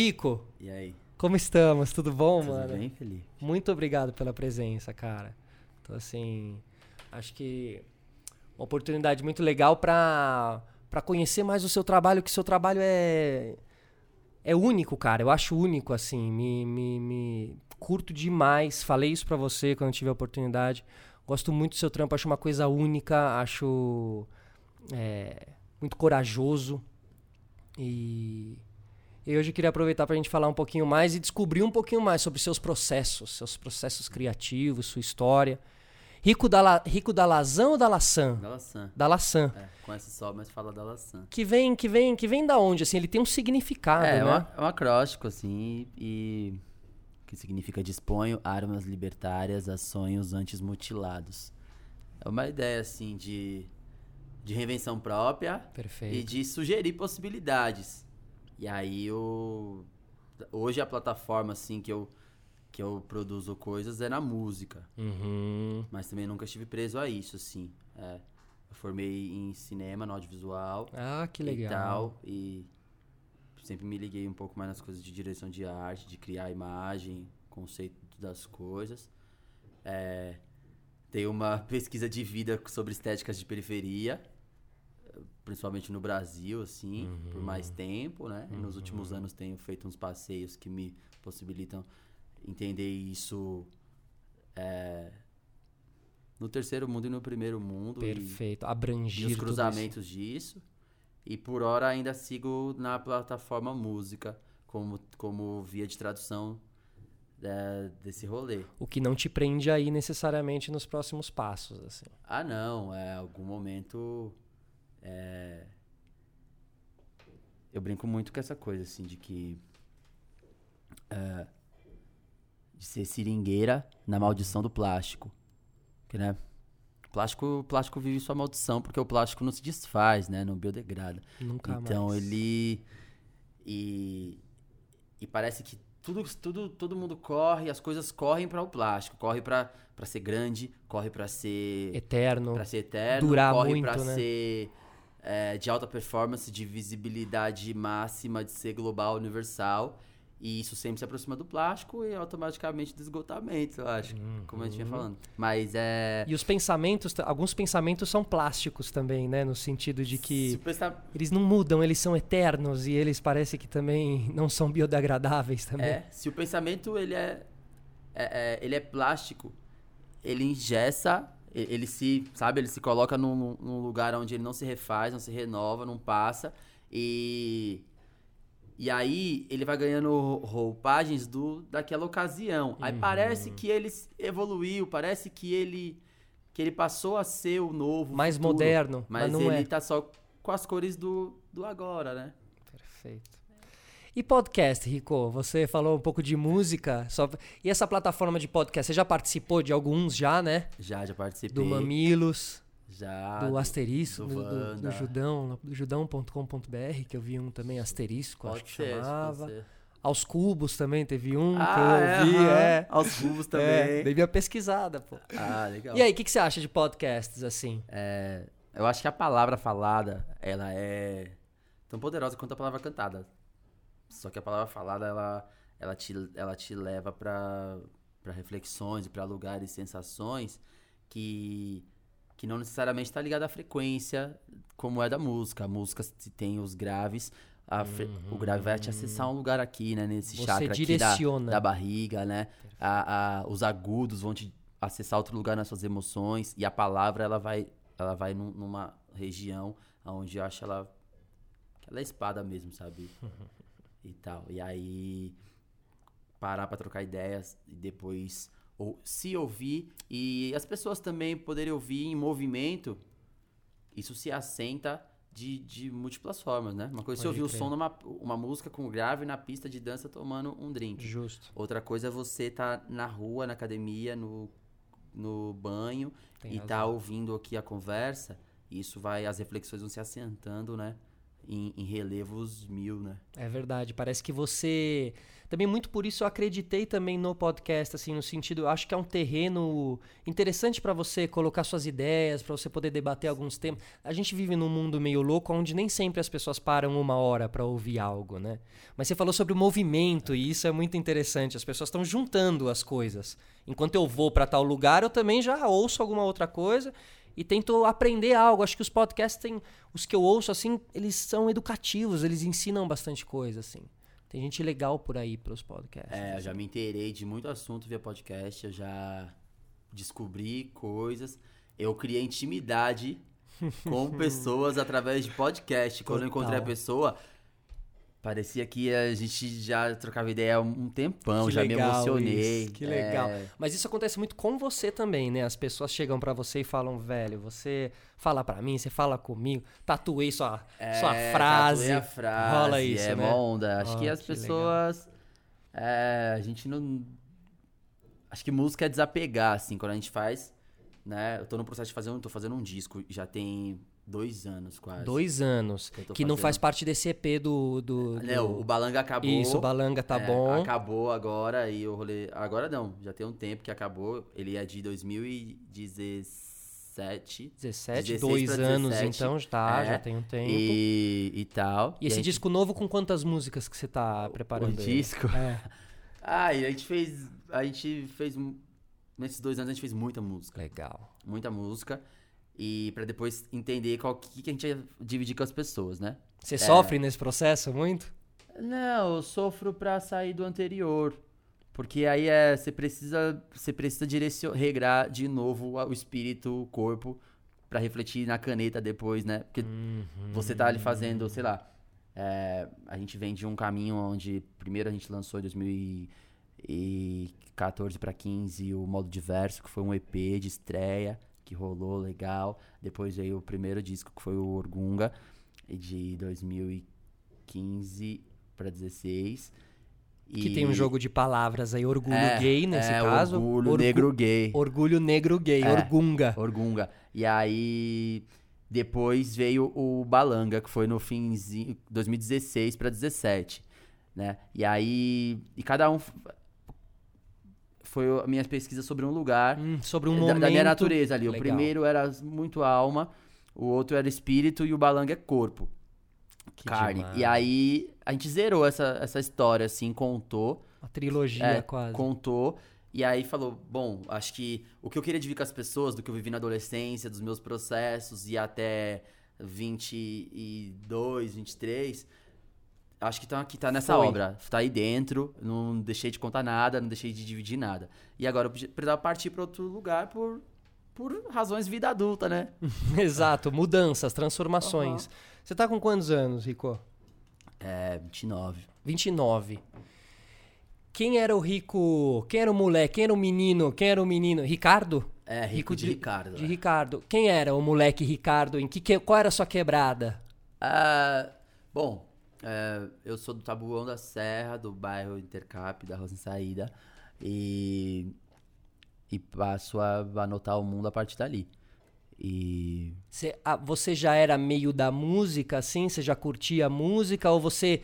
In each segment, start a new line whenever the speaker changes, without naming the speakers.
Rico,
E aí?
como estamos? Tudo bom,
Tudo
mano?
bem, Felipe?
Muito obrigado pela presença, cara. Então, assim, acho que uma oportunidade muito legal pra, pra conhecer mais o seu trabalho, que seu trabalho é é único, cara. Eu acho único, assim. Me, me, me curto demais. Falei isso pra você quando eu tive a oportunidade. Gosto muito do seu trampo, acho uma coisa única, acho é, muito corajoso. E e hoje eu queria aproveitar para a gente falar um pouquinho mais e descobrir um pouquinho mais sobre seus processos, seus processos criativos, sua história. Rico da, La- Rico da Lazan ou da Laçã?
Da laçã.
Da Laçã.
É, conhece só, mas fala da laçã.
Que vem, que vem, que vem da onde? Assim, ele tem um significado,
É, é,
né?
uma- é um acróstico, assim, e. que significa disponho armas libertárias a sonhos antes mutilados. É uma ideia, assim, de, de reinvenção própria e
Perfeito.
de sugerir possibilidades. E aí eu. Hoje a plataforma, assim, que eu, que eu produzo coisas é na música.
Uhum.
Mas também nunca estive preso a isso, assim. É, eu formei em cinema, no audiovisual.
Ah, que
E
legal.
tal, e sempre me liguei um pouco mais nas coisas de direção de arte, de criar imagem, conceito das coisas. É, tem uma pesquisa de vida sobre estéticas de periferia, principalmente no Brasil, assim, por mais tempo, né? E nos últimos anos tenho feito uns passeios que me possibilitam entender isso é, no terceiro mundo e no primeiro mundo. e-
Perfeito.
e
Abrangir
os
tudo
cruzamentos disso. E por hora ainda sigo na plataforma música como, como via de tradução é, desse rolê.
O que não te prende aí necessariamente nos próximos passos, assim.
Ah não, é algum momento. É, Eu brinco muito com essa coisa, assim, de que. é, De ser seringueira na maldição do plástico. Que, né? Plástico, plástico vive sua maldição porque o plástico não se desfaz, né? Não biodegrada.
Nunca
então
mais.
ele e e parece que tudo, tudo todo mundo corre, as coisas correm para o plástico, corre para ser grande, corre para ser
Eterno.
para ser eterno,
durar
corre para
né?
ser é, de alta performance, de visibilidade máxima, de ser global, universal. E isso sempre se aproxima do plástico e automaticamente do esgotamento, eu acho. Como a gente vinha
Uhum.
falando. Mas é.
E os pensamentos, alguns pensamentos são plásticos também, né? No sentido de que
Se prestar
eles não mudam, eles são eternos e eles parece que também não são biodegradáveis também.
É, se o pensamento ele é, é- é- ele é plástico, ele engessa, e- ele se, sabe, ele se coloca num, num lugar onde ele não se refaz, não se renova, não passa e e aí ele vai ganhando roupagens do daquela ocasião. Aí parece que ele evoluiu, parece que ele que ele passou a ser o novo,
Mais
futuro,
moderno, mas
mas, ele
é.
tá só com as cores do, do agora, né?
Perfeito. E podcast, Rico? Você falou um pouco de música. Só... E essa plataforma de podcast? Você já participou de alguns já, né?
Já, já participei.
Do Mamilos,
já,
do Asterisco,
do
do, do, do. Judão, do judão.com.br, que eu vi um também Asterisco, acho
Pode
que
ser,
chamava.
pode ser.
Aos Cubos também teve um
Ah,
que eu vi,
aham.
é.
Aos cubos também.
É, dei minha pesquisada, pô.
Ah, legal.
E aí, o que, que você acha de podcasts, assim?
É, eu acho que a palavra falada, ela é tão poderosa quanto a palavra cantada. Só que a palavra falada, ela, ela, te, ela te leva pra pra reflexões pra lugares, sensações que, que não necessariamente tá ligada à frequência como é da música. A música, se tem os graves, fre- o grave vai te acessar um lugar aqui, né? Nesse
Você
chakra aqui da,
direciona.
da barriga, né? A, a- os agudos vão te acessar outro lugar nas suas emoções e a palavra ela vai ela vai num- numa região onde eu acho ela ela é espada mesmo, sabe? e tal. E aí parar pra trocar ideias e depois ou se ouvir e as pessoas também poderem ouvir em movimento, isso se assenta de, de múltiplas formas, né? Uma coisa é você ouvir o som numa uma música com grave na pista de dança tomando um drink.
Justo.
Outra coisa é você estar na rua, na academia, no, no banho
Tem
e
razão.
tá ouvindo aqui a conversa. Isso vai, as reflexões vão se assentando, né? Em, em relevos mil, né?
É verdade. Parece que você. Também muito por isso eu acreditei também no podcast, assim, no sentido, eu acho que é um terreno interessante para você colocar suas ideias, para você poder debater alguns temas. A gente vive num mundo meio louco onde nem sempre as pessoas param uma hora para ouvir algo, né? Mas você falou sobre o movimento e isso é muito interessante. As pessoas estão juntando as coisas. Enquanto eu vou para tal lugar, eu também já ouço alguma outra coisa e tento aprender algo. Acho que os podcasts têm, os que eu ouço assim, eles são educativos, eles ensinam bastante coisa assim. Tem gente legal por aí pros podcasts.
É, eu já me inteirei de muito assunto via podcast, eu já descobri coisas. Eu criei intimidade com pessoas através de podcast. Quando eu encontrei a
Total.
pessoa, parecia que a gente já trocava ideia há um tempão,
Que
já me emocionei.
isso, que legal.
É,
Mas isso acontece muito com você também, né? As pessoas chegam pra você e falam, velho, você fala pra mim, você fala comigo, tatuei sua, sua
é,
frase.
tatuei a frase.
Rola isso,
é
né?
mó onda. Acho
Ó,
que as
que
pessoas. é, a gente não. Acho que música é desapegar, assim, quando a gente faz. Né? Eu tô no processo de fazer um. Tô fazendo um disco, já tem dois anos quase.
Dois anos.
Que
Que não faz parte desse EP do. do, do...
Né, o Balanga acabou.
Isso, o Balanga tá
É,
bom.
Acabou agora e o rolê. Agora não, já tem um tempo que acabou. Ele é de 2017.
17,
16
dois anos
17,
então, tá,
é,
já tem um tempo. E,
E, e tal.
esse
aí,
disco novo com quantas músicas que você tá
O
preparando? ele?
disco.
É,
Ah, e a gente fez. A gente fez. Nesses dois anos a gente fez muita música.
legal.
Muita música. E pra depois entender qual que, que a gente ia dividir com as pessoas, né?
Você sofre nesse processo muito?
Não, eu sofro pra sair do anterior. Porque aí é. Você precisa. Você precisa direcionar, regrar de novo o espírito, o corpo, pra refletir na caneta depois, né? Porque você tá ali fazendo, sei lá. é, a gente vem de um caminho onde primeiro a gente lançou em 2014 pra 15 o modo diverso, que foi um EP de estreia, que rolou legal. Depois veio o primeiro disco, que foi o Orgunga, de 2015 pra 16.
Que
E-
tem um jogo de palavras aí, orgulho
é,
gay nesse
é,
caso.
Orgulho
Orgu-
negro gay.
Orgulho negro gay,
É.
orgunga.
Orgunga. E aí depois veio o Balanga, que foi no finzinho 2016 pra 17, né? E aí e cada um foi a minha pesquisa sobre um lugar
Hum, sobre um
da,
momento.
da minha natureza ali. O
Legal.
primeiro era muito alma, o outro era espírito e o Balanga é corpo,
Que
carne.
demais.
E aí a gente zerou essa, essa história assim, contou
Uma trilogia
é,
quase.
contou. E aí falou, bom, acho que o que eu queria dividir com as pessoas, do que eu vivi na adolescência, dos meus processos e até 22, 23, acho que tá, que tá nessa
Foi.
obra. Tá aí dentro, não deixei de contar nada, não deixei de dividir nada. E agora eu precisava partir pra outro lugar por, por razões de vida adulta, né?
Exato, mudanças, transformações. Você tá com quantos anos, Rico?
É, 29.
29. Quem era o Rico? Quem era o moleque? Quem era o menino? Quem era o menino? Ricardo?
É, rico,
Rico
de,
de-
Ricardo.
De
né?
Ricardo. Quem era o moleque Ricardo? Em que, que- qual era a sua quebrada?
Ah, bom, é, eu sou do Tabuão da Serra, do bairro Intercap, da Rosa em Saída. E, e passo a anotar o mundo a partir dali. E.
Você, ah, você já era meio da música, assim? Você já curtia a música? Ou você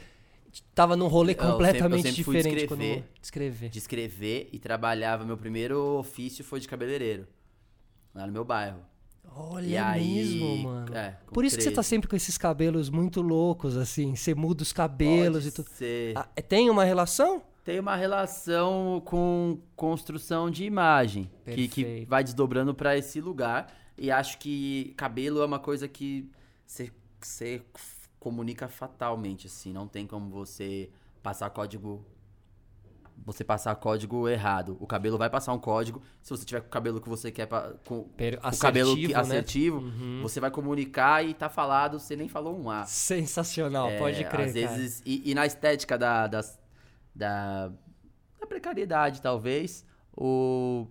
tava num rolê
Eu sempre- eu
completamente
sempre fui
diferente
escrever.
quando... Escrever.
de escrever e trabalhava. Meu primeiro ofício foi de cabeleireiro, lá no meu bairro.
Olha
e aí,
mesmo, mano.
é,
Por isso que você tá
13.
sempre com esses cabelos muito loucos, assim. Você muda os cabelos
Pode
e tudo. Ah, tem uma relação?
Tem uma relação com construção de imagem, que, que vai desdobrando pra esse lugar. E acho que cabelo é uma coisa que você comunica fatalmente, assim. Não tem como você passar código. Você passar código errado. O cabelo vai passar um código. Se você tiver com o cabelo que você quer. pa- Com
Per-
o cabelo que-
assertivo, né?
assertivo,
Uhum.
você vai comunicar e tá falado, você nem falou um A.
Sensacional,
É,
pode crer,
Às vezes, e, e na estética da, das- da, da precariedade, talvez, o,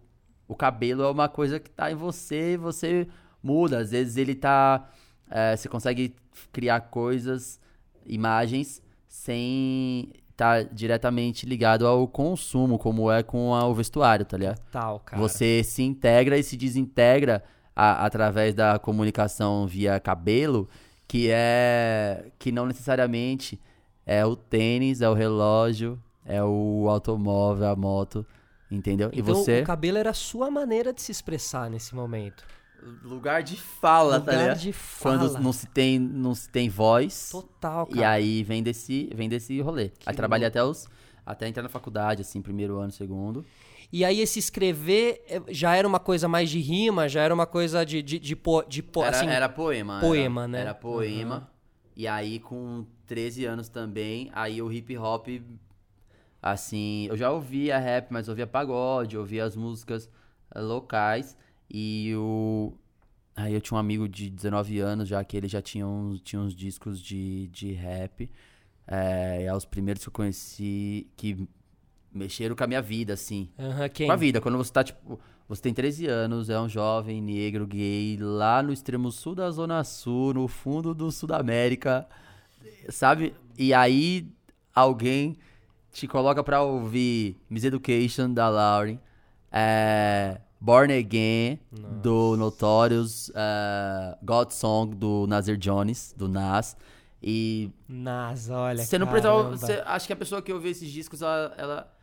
o cabelo é uma coisa que tá em você e você muda. Às vezes ele tá. é, você consegue criar coisas, imagens, sem estar diretamente ligado ao consumo, como é com o vestuário, tá ligado?
Tal, cara.
Você se integra e se desintegra a- através da comunicação via cabelo que é que não necessariamente é o tênis, é o relógio, é o automóvel, a moto, entendeu?
Então,
e você
o cabelo era a sua maneira de se expressar nesse momento.
Lugar de fala, tá
Lugar
ligado?
de fala.
Quando não se tem não se tem voz.
Total, cara.
E aí vem desse, vem desse rolê.
Que
aí trabalhei até os. Até entrar na faculdade, assim, primeiro ano, segundo.
E aí esse escrever eh, já era uma coisa mais de rima, já era uma coisa de, de, de, po, de po-
era,
assim,
era poema.
poema,
era,
né?
Era poema. E aí, com 13 anos também, aí o hip hop, assim, eu já ouvia rap, mas ouvia pagode, ouvia as músicas locais. E o. Aí eu tinha um amigo de 19 anos, já que ele já tinha uns, tinha uns discos de, de rap. É, é os primeiros que eu conheci que mexeram com a minha vida, assim.
Aham, quem?
Com a vida. Quando você tá, tipo, você tem 13 anos, é um jovem negro gay lá no extremo sul da Zona Sul, no fundo do Sul da América, sabe? E aí alguém te coloca pra ouvir Miss Education da Lauren, é, Born Again do Notorious, é, God Song do Nazir Jones, do Nas. E
Nas, olha,
você não precisava. Você, acho que a pessoa que ouve esses discos, ela. Ela,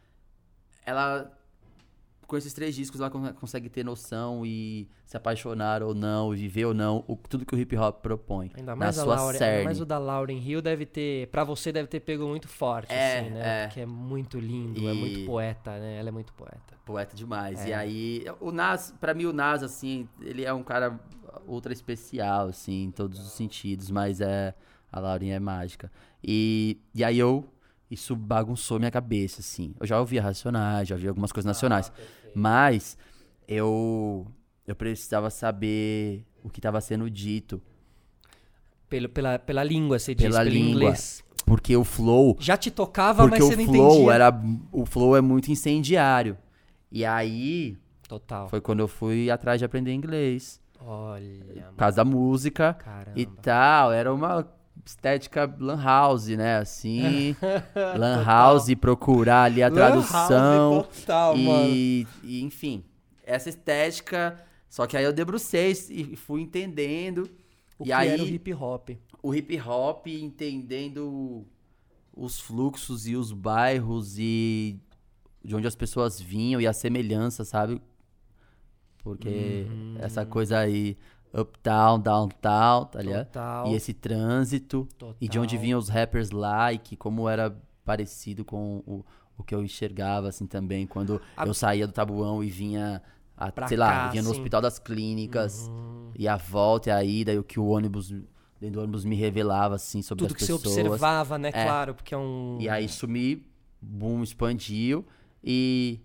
ela- com esses três discos, ela con- consegue ter noção e se apaixonar ou não, viver ou não, o, tudo que o hip hop propõe.
Ainda
na
mais, a
sua
ainda
cerne.
mais o da Lauren Hill deve ter, pra você deve ter pego muito forte,
É,
assim, né?
é.
Porque é muito lindo, é
E-
muito poeta, né? Ela é muito poeta.
Poeta demais.
É.
E aí, o Nas, pra mim, o Nas, assim, ele é um cara ultra especial, assim, em todos os sentidos, mas é. A Lauren é mágica. E, e aí eu. Isso bagunçou minha cabeça, assim. Eu já ouvia Racionais, já ouvia algumas coisas nacionais. Mas eu. Eu precisava saber o que estava sendo dito.
Pelo, pela, pela língua, você diz,
Pela
pelo
língua.
inglês.
Porque o flow.
Já te tocava, mas você não
flow
entendia.
era. O flow é muito incendiário. E aí.
Total.
Foi quando eu fui atrás de aprender inglês.
Olha,
Por causa da música
caramba.
e tal. Era uma estética lan house, né? Assim. lan house, procurar ali a tradução.
total,
e, e, enfim, essa estética. Só que aí eu debrucei e fui entendendo.
O
e
que
aí
era o hip hop.
o hip hop entendendo os fluxos e os bairros e de onde as pessoas vinham e a semelhança, sabe? Porque
Uhum.
essa coisa aí, uptown, downtown, tá ligado?
Total.
E esse trânsito e de onde
Total.
vinham os rappers lá e que como era parecido com o, o que eu enxergava assim também quando
A-
eu saía do tabuão e vinha a-
Pra
sei
cá,
lá, vinha no
assim.
hospital das clínicas
Uhum.
e a volta e a ida e o que o ônibus dentro do ônibus me revelava assim sobre
Tudo
as
que você
pessoas.
observava, né?
É.
Claro, porque é um.
E aí isso me boom, expandiu e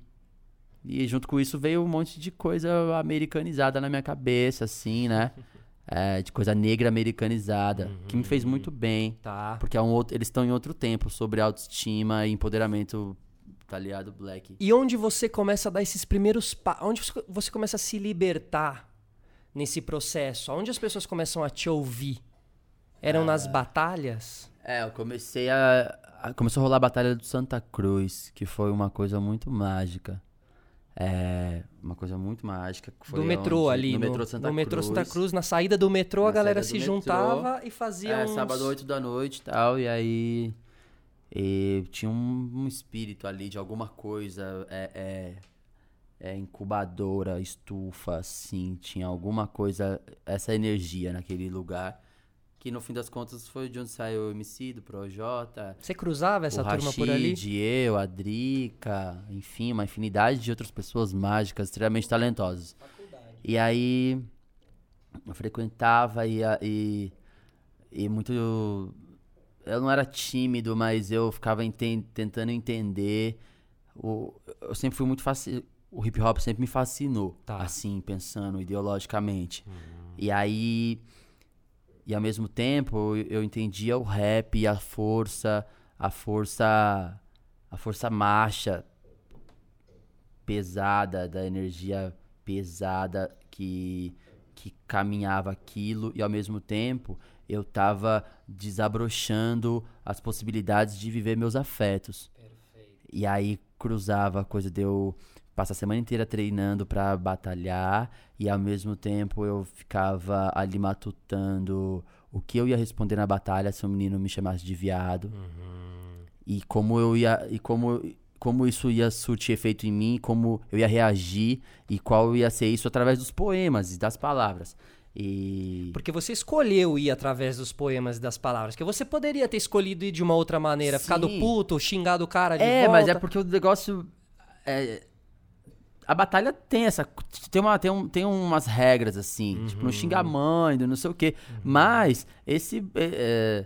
e junto com isso veio um monte de coisa americanizada na minha cabeça assim, né? É, de coisa negra americanizada, que me fez muito bem.
Tá.
Porque é um outro, eles estão em outro tempo sobre autoestima e empoderamento, tá ligado? Black.
E onde você começa a dar esses primeiros passos? Onde você- começa a se libertar nesse processo? Onde as pessoas começam a te ouvir? Eram nas batalhas?
É, eu comecei a, a- Começou a rolar a Batalha do Santa Cruz, que foi uma coisa muito mágica. É. Uma coisa muito mágica.
do metrô
onde-
ali.
No metrô Santa
no metrô
Cruz.
Santa Cruz, na saída do metrô, a
Na
galera
saída
se
metrô.
juntava e fazia
É,
uns...
sábado, 8 da noite e tal, e aí. e tinha um, um espírito ali de alguma coisa. É, é, é incubadora, estufa, assim. Tinha alguma coisa, essa energia naquele lugar. Que no fim das contas foi de onde saiu o MC do Projota.
Você cruzava essa turma por ali?
Rashid, eu, a Drica, enfim, uma infinidade de outras pessoas mágicas, extremamente talentosas. E aí eu frequentava e, e, e muito. Eu não era tímido, mas eu ficava enten- tentando entender. O, eu sempre fui muito fascinado. O hip hop sempre me fascinou,
Tá.
assim, pensando ideologicamente. E aí. E ao mesmo tempo, eu, eu entendia o rap e a força, a força. A força marcha pesada, da energia pesada que, que caminhava aquilo, e ao mesmo tempo eu tava desabrochando as possibilidades de viver meus afetos. E aí cruzava a coisa de eu passar a semana inteira treinando pra batalhar e ao mesmo tempo eu ficava ali matutando o que eu ia responder na batalha se um menino me chamasse de viado. E como eu ia. E como, como isso ia surtir efeito em mim, como eu ia reagir e qual ia ser isso através dos poemas e das palavras. E.
Porque você escolheu ir através dos poemas e das palavras. Que você poderia ter escolhido ir de uma outra maneira, ficado
Sim.
puto, xingado o cara de
É,
volta.
mas é porque o negócio. é, a batalha tem essa. Tem, uma, tem, um, tem umas regras, assim. Tipo, não xingar mãe, não sei o quê. Mas, esse. é, é,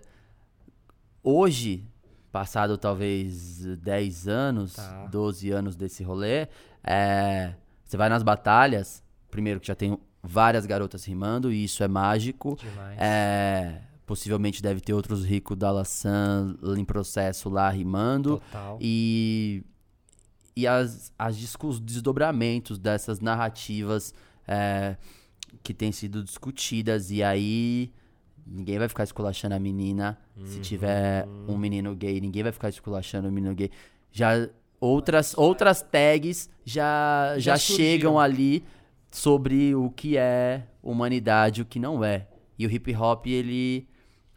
hoje, passado talvez 10 anos,
Tá.
12 anos desse rolê, é, você vai nas batalhas. Primeiro que já tem várias garotas rimando, e isso é mágico.
Demais.
É, possivelmente deve ter outros ricos da Laçã em processo lá rimando.
Total.
E, e as, as os desdobramentos dessas narrativas é, que têm sido discutidas. E aí ninguém vai ficar esculachando a menina. Se tiver um menino gay, ninguém vai ficar esculachando o menino gay. Já outras, outras tags já,
Já
já, chegam ali sobre o que é humanidade e o que não é. E o hip hop, ele.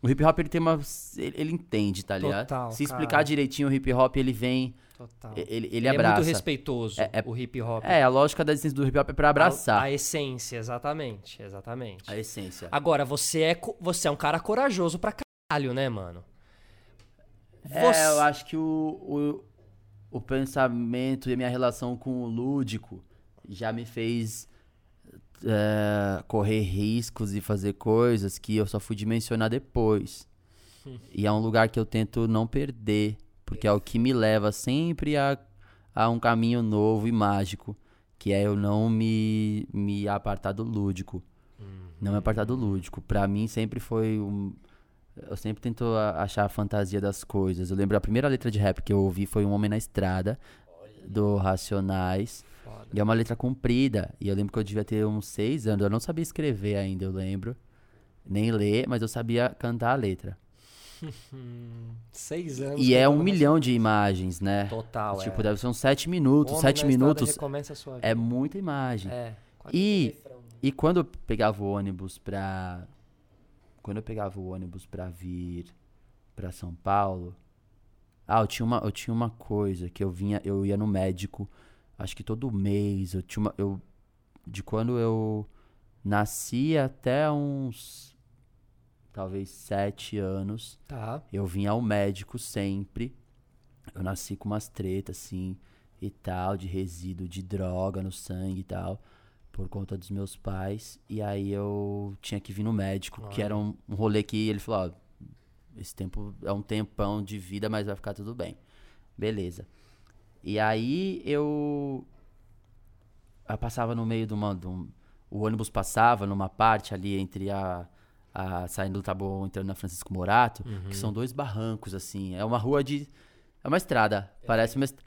O hip hop ele tem uma. Ele, ele entende, tá ligado?
Total,
Se explicar
cara.
direitinho o hip hop, ele vem.
Total.
Ele, ele,
Ele é
abraça.
muito respeitoso,
É- é-
o hip hop.
É, a lógica da essência do hip hop é pra abraçar
A, a essência, exatamente. Exatamente.
a essência.
Agora, você é, você é um cara corajoso pra caralho, né, mano?
É, eu acho que o, o, o pensamento e a minha relação com o lúdico já me fez é, correr riscos e fazer coisas que eu só fui dimensionar depois. E é um lugar que eu tento não perder, porque é o que me leva sempre a, a um caminho novo e mágico, que é eu não me, me apartar do lúdico. Não me apartar do lúdico. Pra mim sempre foi um, eu sempre tento achar a fantasia das coisas. Eu lembro a primeira letra de rap que eu ouvi foi Um Homem na Estrada, do Racionais.
Foda.
E é uma letra comprida. E eu lembro que eu devia ter uns seis anos. Eu não sabia escrever ainda, eu lembro. Nem ler, mas eu sabia cantar a letra.
Seis anos.
E é um milhão de imagens, né?
Total,
Tipo,
é.
deve ser uns sete minutos.
Homem
sete minutos é muita imagem.
É.
E, e quando eu pegava o ônibus pra. Quando eu pegava o ônibus pra vir pra São Paulo. Ah, eu tinha uma, eu tinha uma coisa que eu vinha, eu ia no médico, acho que todo mês. Eu tinha uma. Eu, de quando eu nasci até uns. Talvez sete anos.
Tá.
Eu vinha ao médico sempre. Eu nasci com umas tretas, assim, e tal, de resíduo de droga no sangue e tal, por conta dos meus pais. E aí eu tinha que vir no médico, que era um, um rolê que ele falou, ó, esse tempo é um tempão de vida, mas vai ficar tudo bem. Beleza. E aí eu. Eu passava no meio de uma. de um- o ônibus passava numa parte ali entre a. a saindo do Taboão, entrando na Francisco Morato, que são dois barrancos, assim. É uma rua de. É uma estrada. Parece uma. est-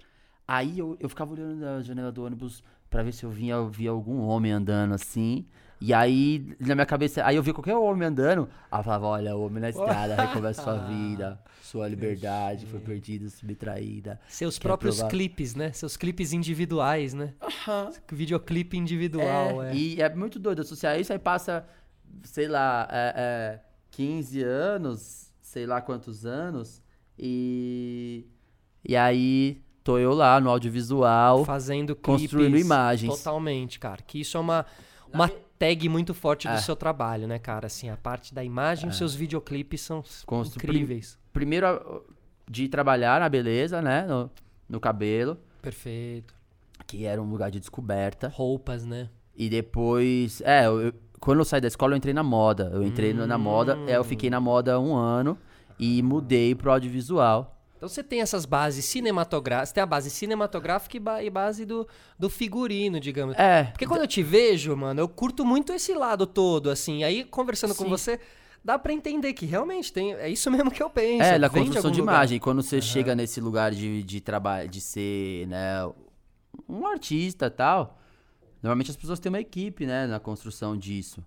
Aí eu, eu ficava olhando na janela do ônibus pra ver se eu vinha, eu via algum homem andando assim. E aí, na minha cabeça, aí eu via qualquer homem andando. Aí eu falava, olha, homem na estrada, recomeça sua vida, sua liberdade foi perdida, subtraída.
Seus
Quer
próprios
provar?
clipes, né? Seus clipes individuais, né? Videoclipe individual, é.
E é muito doido associar isso, aí passa, sei lá, é, é, 15 anos, sei lá quantos anos, e. E aí tô eu lá no audiovisual.
Fazendo clipes.
construindo imagens.
Totalmente, cara. Que isso é uma, uma tag muito forte do
É.
seu trabalho, né, cara? Assim, a parte da imagem, os seus videoclipes são
Constru-
incríveis.
Primeiro de trabalhar na beleza, né? No, no cabelo,
Perfeito.
que era um lugar de descoberta.
Roupas, né?
E depois. É, eu- eu- quando eu saí da escola, eu entrei na moda. Eu entrei no- na moda, é, eu fiquei na moda um ano e mudei pro audiovisual.
Então você tem essas bases cinematográficas, tem a base cinematográfica e, ba- e base do, do figurino, digamos.
É.
Porque quando eu te vejo, mano, eu curto muito esse lado todo, assim. Aí, conversando com
Sim.
você, dá pra entender que realmente tem. É isso mesmo que eu penso.
É, na construção de
lugar.
imagem. Quando você chega nesse lugar de, de trabalho, de ser, né, um artista e tal, normalmente as pessoas têm uma equipe, né, na construção disso.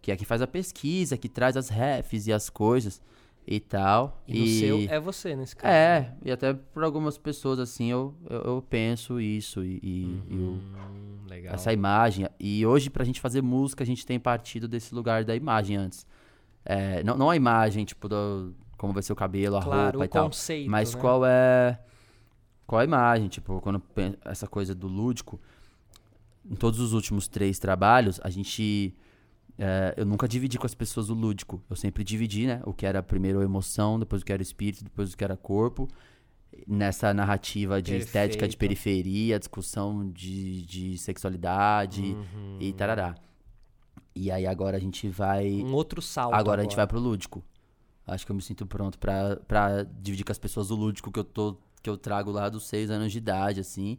Que é que faz a pesquisa, que traz as refs e as coisas e tal.
E, no seu é você, nesse caso.
É, e até por algumas pessoas, assim, eu, eu, eu penso isso e, e- e o-
Hum, legal.
essa imagem. E hoje, pra gente fazer música, a gente tem partido desse lugar da imagem antes. É, não, não a imagem, tipo, do, como vai ser o cabelo, a
Claro,
roupa e tal.
conceito,
Mas
né?
qual é. Qual a imagem? Tipo, quando essa coisa do lúdico. Em todos os últimos três trabalhos, a gente. é, eu nunca dividi com as pessoas o lúdico. Eu sempre dividi, né? O que era primeiro a emoção, depois o que era espírito, depois o que era corpo. Nessa narrativa de estética de
Perfeito.
periferia, discussão de, de sexualidade
Uhum.
e tarará. E aí agora a gente vai.
Um outro salto.
Agora a gente vai pro lúdico. Acho que eu me sinto pronto pra dividir com as pessoas o lúdico que eu, tô, que eu trago lá dos seis anos de idade, assim.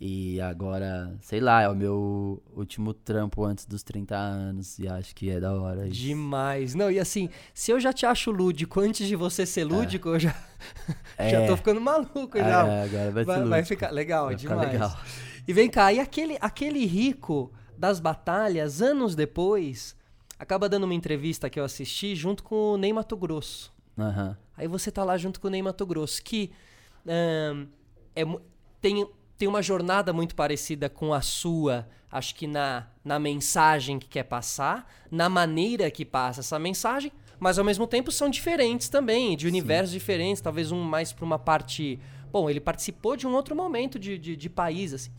E agora, sei lá, é o meu último trampo antes dos 30 anos. E acho que é da hora. isso.
Demais. Não, e assim, se eu já te acho lúdico antes de você ser lúdico, eu já,
É.
já tô ficando maluco
É,
já.
agora vai, ser
Vai, vai ficar legal,
Vai
é
ficar
demais.
legal.
E vem cá, e aquele, aquele rico das batalhas, anos depois, acaba dando uma entrevista que eu assisti junto com o Ney Mato Grosso.
Aham.
Aí você tá lá junto com o Ney Mato Grosso, que ahn, é, tem, tem uma jornada muito parecida com a sua, acho que na, na mensagem que quer passar, na maneira que passa essa mensagem, mas ao mesmo tempo são diferentes também, de universos diferentes, talvez um mais pra uma parte. Bom, ele participou de um outro momento de, de, de país, assim.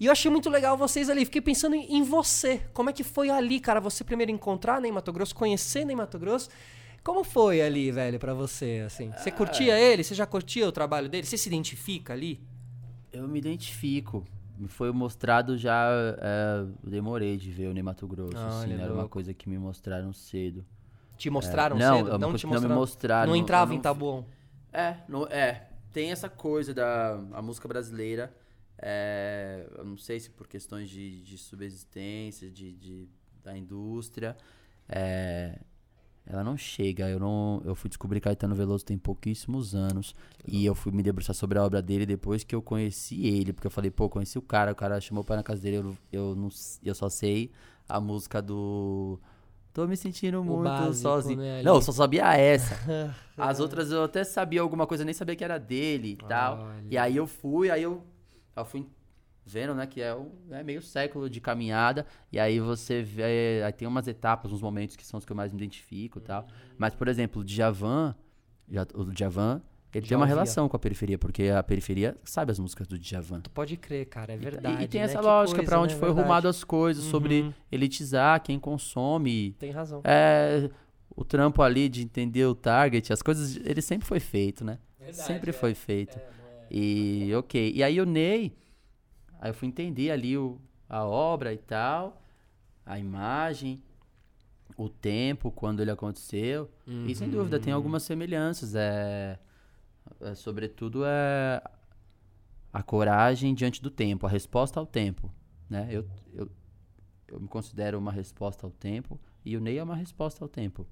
E eu achei muito legal vocês ali. Fiquei pensando em, em você. Como é que foi ali, cara? Você primeiro encontrar Ney Mato Grosso, conhecer Ney Mato Grosso. Como foi ali, velho, pra você, assim? Você curtia ele? Você já curtia o trabalho dele? Você se identifica ali?
Eu me identifico. Me foi mostrado já. é, demorei de ver o Ney Mato Grosso.
Olha,
assim, era uma coisa que me mostraram cedo.
Te mostraram
não,
cedo?
é
não te
que não me
mostraram?
mostraram,
Não entrava
não
em Tabuão.
É, não, é. Tem essa coisa da a música brasileira. é, eu não sei se por questões de, de subsistência, de, de- da indústria. é, ela não chega. Eu não. Eu fui descobrir Caetano Veloso tem pouquíssimos anos. E eu fui me debruçar sobre a obra dele depois que eu conheci ele. Porque eu falei, pô, conheci o cara, o cara chamou o pai na casa dele. Eu, eu, não, eu só sei a música do. Tô me sentindo muito
básico,
sozinho.
né,
não, eu só sabia essa. As outras eu até sabia alguma coisa, nem sabia que era dele e tal.
Olha.
E aí eu fui, aí eu, eu fui vendo, né, que é, um, é meio século de caminhada. E aí você vê, aí tem umas etapas, uns momentos que são os que eu mais me identifico e tal. Mas, por exemplo, o Djavan, já, o Djavan, ele
Já
tem uma
ouvia.
relação com a periferia, porque a periferia sabe as músicas do Djavan.
Tu pode crer, cara, é
E-
verdade.
e, tem
né?
essa
Que
lógica pra onde
né?
foi
Verdade.
arrumado as coisas,
Uhum.
sobre elitizar quem consome,
Tem razão.
é, o trampo ali de entender o target, as coisas, ele sempre foi feito, né?
Verdade,
sempre
é.
foi feito.
É, é?
E ok. E aí o Ney, aí eu fui entender ali o, a obra e tal, a imagem, o tempo, quando ele aconteceu. E sem dúvida, tem algumas semelhanças. É, é, sobretudo é a coragem diante do tempo, a resposta ao tempo. Né? Eu, eu, eu me considero uma resposta ao tempo e o Ney é uma resposta ao tempo.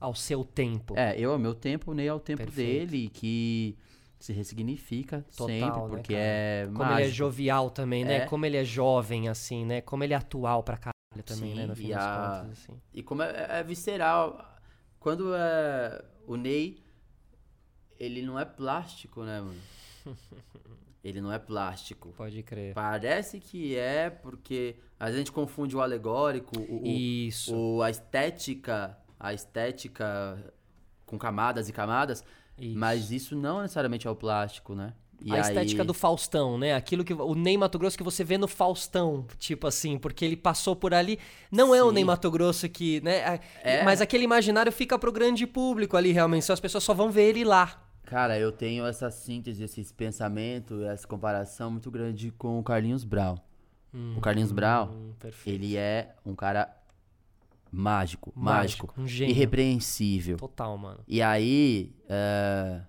Ao seu tempo.
É, eu ao meu tempo, o Ney ao tempo
Perfeito.
dele, que se ressignifica
Total,
sempre,
né,
porque
cara?
é
Como
mágico.
ele é jovial também, né?
É.
Como ele é jovem, assim, né? Como ele é atual pra caralho também,
Sim,
né? No fim
e
das
a-
contas, assim.
E como é, é visceral. Quando é, o Ney, ele não é plástico, né, mano? Ele não é plástico.
Pode crer.
Parece que é, porque a gente confunde o alegórico, o-
Isso.
o- a estética, a estética com camadas e camadas,
Isso.
mas isso não necessariamente é o plástico, né? E
a estética
aí-
do Faustão, né? Aquilo que o Ney Mato Grosso que você vê no Faustão, tipo assim, porque ele passou por ali. Não é o
Sim.
Ney Mato Grosso que, né?
É.
Mas aquele imaginário fica pro grande público ali, realmente. Só as pessoas só vão ver ele lá.
Cara, eu tenho essa síntese, esse pensamento, essa comparação muito grande com o Carlinhos Brown. o Carlinhos
Hum, perfeito.
ele é um cara mágico, mágico,
Mágico, um gênio.
irrepreensível.
Total, mano.
E aí, é,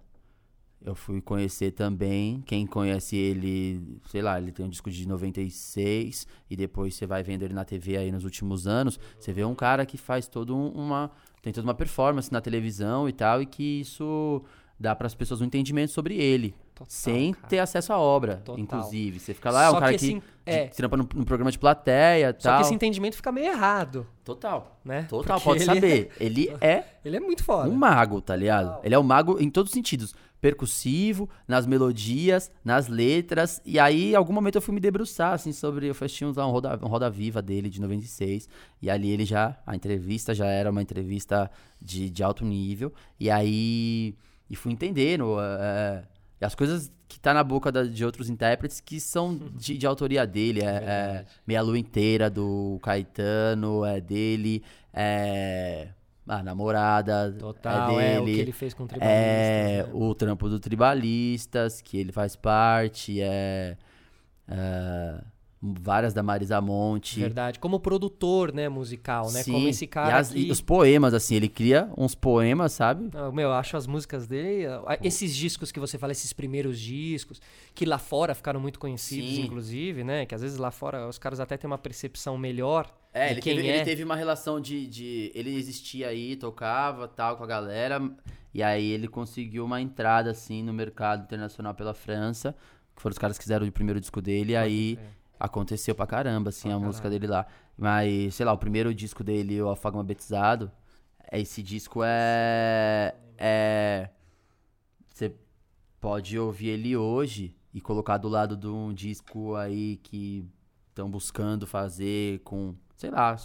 eu fui conhecer também, quem conhece ele, sei lá, ele tem um disco de 96, e depois você vai vendo ele na TV aí nos últimos anos, você vê um cara que faz todo um- uma, tem toda uma performance na televisão e tal, e que isso dá para as pessoas um entendimento sobre ele.
Total,
sem
cara.
ter acesso à obra,
Total.
inclusive. Você fica lá, é um cara
que
que,
é.
trampa no, no programa de plateia e
Só
tal.
que esse entendimento fica meio errado,
Total.
né?
Total,
Porque
pode
ele-
saber. Ele é
Ele é muito foda.
um mago, tá ligado? Ele é um mago em todos os sentidos. Percussivo, nas melodias, nas letras. E aí, em algum momento, eu fui me debruçar, assim, sobre... Eu assisti um, um, roda, um Roda Viva dele, de 96. E ali ele já... A entrevista já era uma entrevista de, de alto nível. E aí... E fui entendendo é, as coisas que tá na boca da- de outros intérpretes que são de, de autoria dele. É, é
Verdade.
Meia Lua Inteira, do Caetano, é dele. É... A Namorada,
Total,
é
é,
dele.
o que ele fez com o Tribalistas,
É
né?
o trampo do Tribalistas, que ele faz parte, é, é, várias da Marisa Monte.
Verdade. Como produtor, né, musical, né?
Sim,
Como esse
e,
cara
as-
que...
e os poemas, assim, ele cria uns poemas, sabe?
Ah, Meu, eu acho as músicas dele. ah, Esses discos que você fala, esses primeiros discos, que lá fora ficaram muito conhecidos,
Sim.
inclusive, né? Que às vezes lá fora os caras até têm uma percepção melhor
É, ele teve,
é.
ele teve uma relação de, de. Ele existia aí, tocava tal com a galera. E aí ele conseguiu uma entrada, assim, no mercado internacional pela França. Que foram os caras que fizeram o primeiro disco dele. E aí
crer.
Aconteceu pra caramba, assim,
Pra
a música
caralho.
dele lá. Mas, sei lá, o primeiro disco dele, o Afagma Betizado. Esse disco é. É. Você pode ouvir ele hoje e colocar do lado de um disco aí que estão buscando fazer com, sei lá,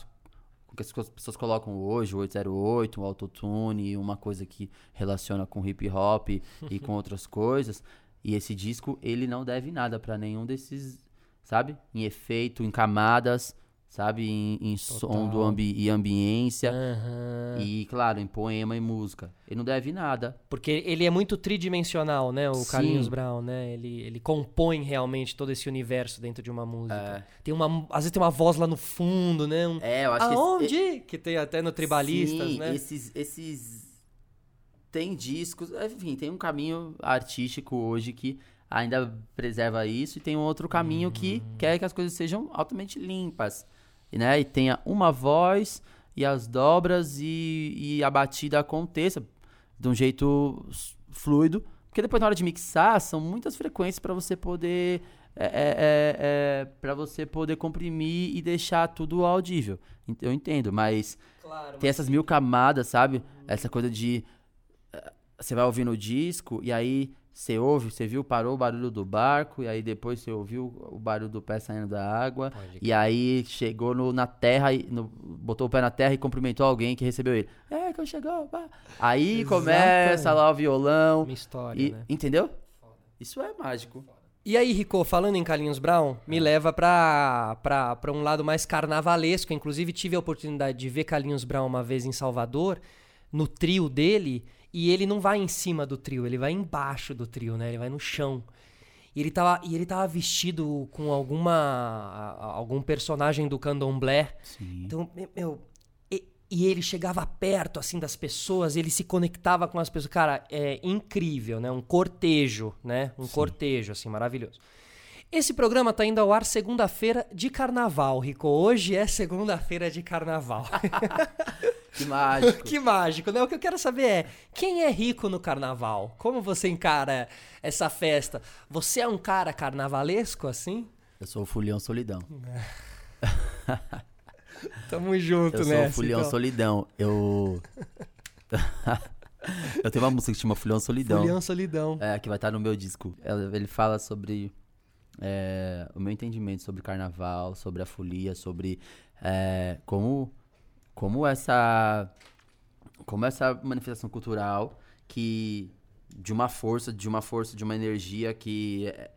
com o que as pessoas colocam hoje, o 808, o autotune, uma coisa que relaciona com hip hop e com outras coisas. E esse disco, ele não deve nada pra nenhum desses, sabe? Em efeito, em camadas, sabe? Em, em som do ambi e ambiência.
Aham.
E, claro, em poema e música. Ele não deve nada.
Porque ele é muito tridimensional, né? O
Sim.
Carlinhos Brown, né? Ele, ele compõe realmente todo esse universo dentro de uma música. Tem uma, às vezes tem uma voz lá no fundo, né? Um,
É, eu acho que esse-
Aonde? Que tem até no Tribalistas,
Sim,
né?
Esses, esses. Tem discos. Enfim, tem um caminho artístico hoje que ainda preserva isso, e tem um outro caminho que
Uhum.
quer que as coisas sejam altamente limpas. E, né, e tenha uma voz e as dobras e, e a batida aconteça de um jeito fluido. Porque depois, na hora de mixar, são muitas frequências para você poder. É, é, é, é, para você poder comprimir e deixar tudo audível. Eu entendo, mas
Claro,
tem essas mil camadas, sabe? Essa coisa de. eh, Você vai ouvindo o disco e aí você ouve, você viu, parou o barulho do barco, e aí depois você ouviu o barulho do pé saindo da água.
Pode
E aí chegou no- na terra, e no- botou o pé na terra e cumprimentou alguém que recebeu ele. É, que eu chegou. pá. Aí começa lá o violão.
Uma história,
E,
né?
Entendeu? Isso é mágico.
E aí, Rico, falando em Carlinhos Brown, me leva pra, pra, pra um lado mais carnavalesco. Inclusive, tive a oportunidade de ver Carlinhos Brown uma vez em Salvador, no trio dele, e ele não vai em cima do trio, ele vai embaixo do trio, né? Ele vai no chão. E ele tava, e ele tava vestido com alguma algum personagem do candomblé.
Sim.
Então, me- meu, e, e ele chegava perto, assim, das pessoas, ele se conectava com as pessoas. Cara, é incrível, né? Um cortejo, né? Um cortejo, assim, maravilhoso. Esse programa tá indo ao ar segunda-feira de carnaval, Rico. Hoje é segunda-feira de carnaval.
Que mágico.
que mágico, né? O que eu quero saber é, quem é rico no carnaval? Como você encara essa festa? Você é um cara carnavalesco, assim?
Eu sou o Fulião Solidão.
Tamo junto,
Eu sou
né?
o Fulião Solidão. Eu. eu tenho uma música que chama Fulião Solidão.
Fulião Solidão.
É, que vai estar no meu disco. Ela- Ele fala sobre é, o meu entendimento sobre carnaval, sobre a folia, sobre é, como, como essa como essa manifestação cultural que de uma força, de uma força, de uma energia que é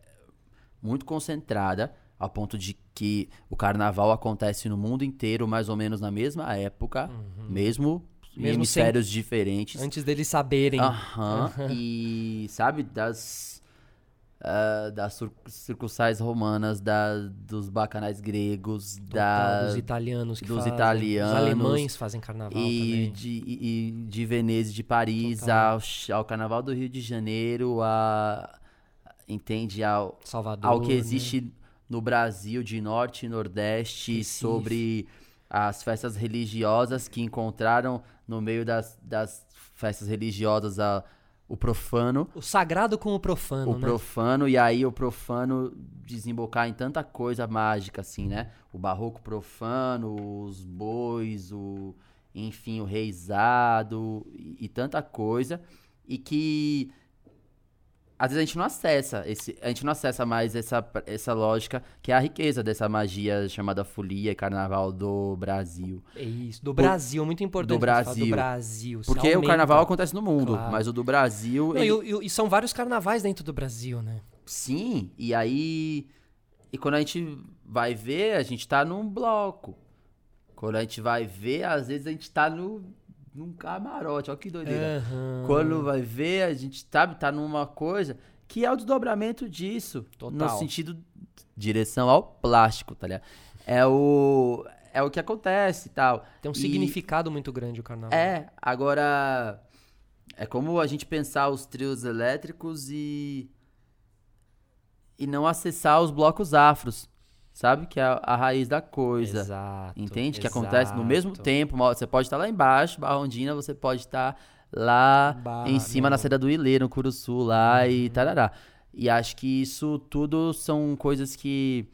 muito concentrada ao ponto de que o carnaval acontece no mundo inteiro mais ou menos na mesma época, mesmo, em
Mesmo sem-
hemisférios diferentes.
Antes deles saberem.
Aham. E sabe, das. Ah, das circunçais romanas, da, dos bacanais gregos,
Total,
da,
dos italianos que
dos
fazem.
italianos
Os alemães fazem carnaval
e
também.
de, e, e de Veneza, de Paris, ao, ao Carnaval do Rio de Janeiro, a, entende, ao,
Salvador.
ao que
né?
existe no Brasil, de Norte e Nordeste,
Recife.
sobre as festas religiosas que encontraram no meio das, das festas religiosas a, o profano.
O sagrado com o profano,
o
né?
profano, e aí o profano desembocar em tanta coisa mágica, assim, né? O barroco profano, os bois, o. Enfim, o reizado e, e tanta coisa. E que às vezes a gente não acessa esse, a gente não acessa mais essa, essa lógica que é a riqueza dessa magia chamada folia e carnaval do Brasil.
É isso, do Brasil, muito importante.
Do Brasil.
Do Brasil.
Porque
se
o
aumenta.
carnaval acontece no mundo,
Claro.
mas o do Brasil,
Não,
ele-
e, e- e são vários carnavais dentro do Brasil, né?
sim, e aí e quando a gente vai ver, a gente tá num bloco. Quando a gente vai ver, às vezes a gente tá no num camarote, olha que doideira.
Aham.
Quando vai ver, a gente sabe, tá numa coisa que é o desdobramento disso.
Total.
No sentido direção ao plástico, tá ligado? É o é o que acontece e tal.
Tem um
E-
significado muito grande o carnaval.
É, agora é como a gente pensar os trios elétricos e e não acessar os blocos afros, sabe? Que é a, a raiz da coisa.
Exato.
Entende? Que acontece no mesmo
exato.
tempo. Você pode estar lá embaixo, Barra Ondina, você pode estar lá em cima
meu
na. Seda do Ilê, no Curuçu lá e
Uhum.
tarará. E acho que isso tudo são coisas que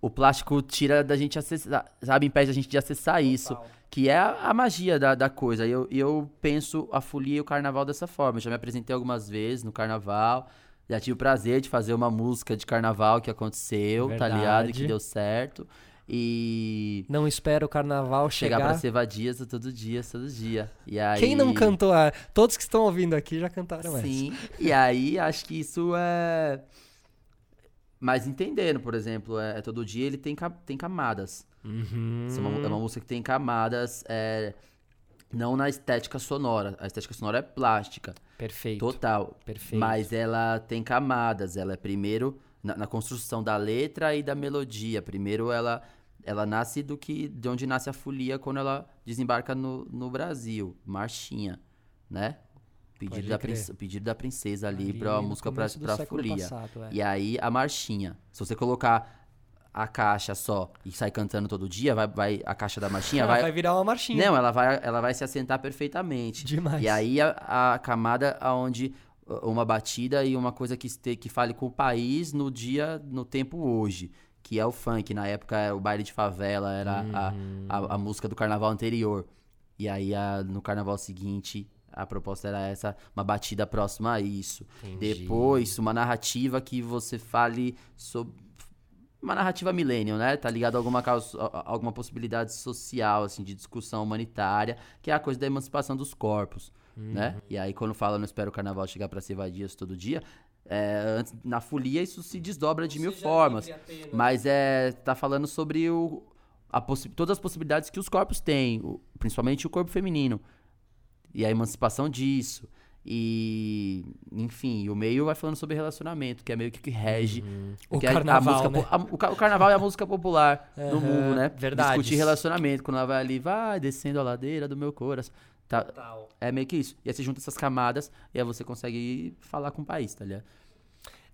o plástico tira da gente acessar, sabe? Impede a gente de acessar isso. Que é a, a magia da, da coisa. E eu, e eu penso a folia e o carnaval dessa forma. Eu já me apresentei algumas vezes no carnaval. Já tive o prazer de fazer uma música de carnaval que aconteceu, tá ligado? E
Verdade.
que deu certo. E
Não espera o carnaval
chegar
chegar.
pra ser vadias todo dia, todo dia. E aí...
Quem não cantou? a- Todos que estão ouvindo aqui já cantaram essa.
Sim. E aí acho que isso é. Mas entendendo, por exemplo, é, todo dia ele tem, tem camadas.
Uhum.
Isso é, uma, é uma música que tem camadas, é, não na estética sonora. A estética sonora é plástica,
Perfeito.
total.
Perfeito.
Mas ela tem camadas. Ela é primeiro na, na construção da letra e da melodia. Primeiro ela, ela nasce do que de onde nasce a folia quando ela desembarca no, no Brasil, marchinha, né? Pedido da,
crer.
princ- o pedido da princesa ali,
Ali
pra música pra, folia.
passado, é.
E aí a marchinha. Se você colocar a caixa só e sair cantando todo dia, vai, vai a caixa da marchinha vai,
vai virar uma marchinha.
não, ela vai, ela vai se assentar perfeitamente.
Demais.
E aí a, a camada onde uma batida e uma coisa que, este, que fale com o país no dia, no tempo hoje. Que é o funk. Na época era o baile de favela, era a-
Uhum.
a, a, música do carnaval anterior. E aí a- no carnaval seguinte. A proposta era essa, uma batida próxima a isso.
Entendi.
Depois, uma narrativa que você fale sobre. Uma narrativa millennial, né? Tá ligado a alguma, causa, a- alguma possibilidade social, assim, de discussão humanitária, que é a coisa da emancipação dos corpos, né?
Uhum.
E aí, quando fala não espero o carnaval chegar pra ser vadias todo dia, é, antes- na folia isso se desdobra de mil formas. Mas é. tá falando sobre o, a todas as possibilidades que os corpos têm, o- principalmente o corpo feminino. E a emancipação disso. E, enfim, o meio vai falando sobre relacionamento, que é meio que que rege.
O
que é a-
carnaval, né?
po- a- o, o carnaval é a música popular no
Aham,
mundo, né?
verdades.
Discutir relacionamento, quando ela vai ali, vai descendo a ladeira do meu coração. Tá,
Total.
é meio que isso. E aí você junta essas camadas e aí você consegue falar com o país, tá ligado?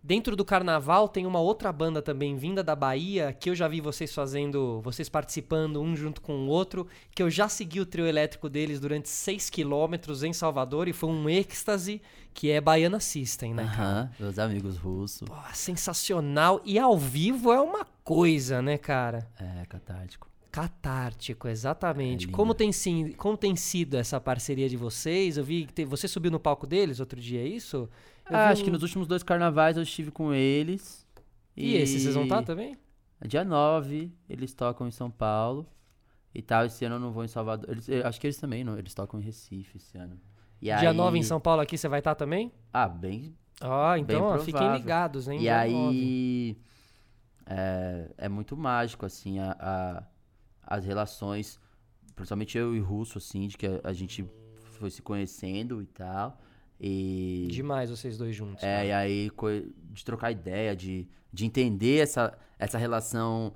Dentro do carnaval tem uma outra banda também vinda da Bahia, que eu já vi vocês fazendo, vocês participando um junto com o outro, que eu já segui o trio elétrico deles durante 6 quilômetros em Salvador e foi um êxtase, que é Baiana System, né?
Aham, meus amigos russos.
Pô, sensacional. E ao vivo é uma coisa, né, cara?
É, catártico.
Catártico, exatamente.
É
como, tem, como tem sido essa parceria de vocês? Eu vi que te- você subiu no palco deles outro dia, é isso? Eu
Ah, acho
um-
que nos últimos dois carnavais eu estive com eles.
E esse, vocês vão estar também?
Dia 9, eles tocam em São Paulo. E tal, esse ano eu não vou em Salvador. Eles- eu acho que eles também, não. Eles tocam em Recife esse ano. E
Dia
aí...
9 em São Paulo aqui, você vai estar também?
Ah, bem.
Ah, então ó,
provável.
fiquem ligados, hein?
e
dia 9.
aí. É, é muito mágico, assim, a, a- as relações. Principalmente eu e o Russo, assim, de que a, a gente foi se conhecendo e tal. E.
Demais vocês dois juntos.
É,
cara.
e aí de trocar ideia, de, de entender essa, essa relação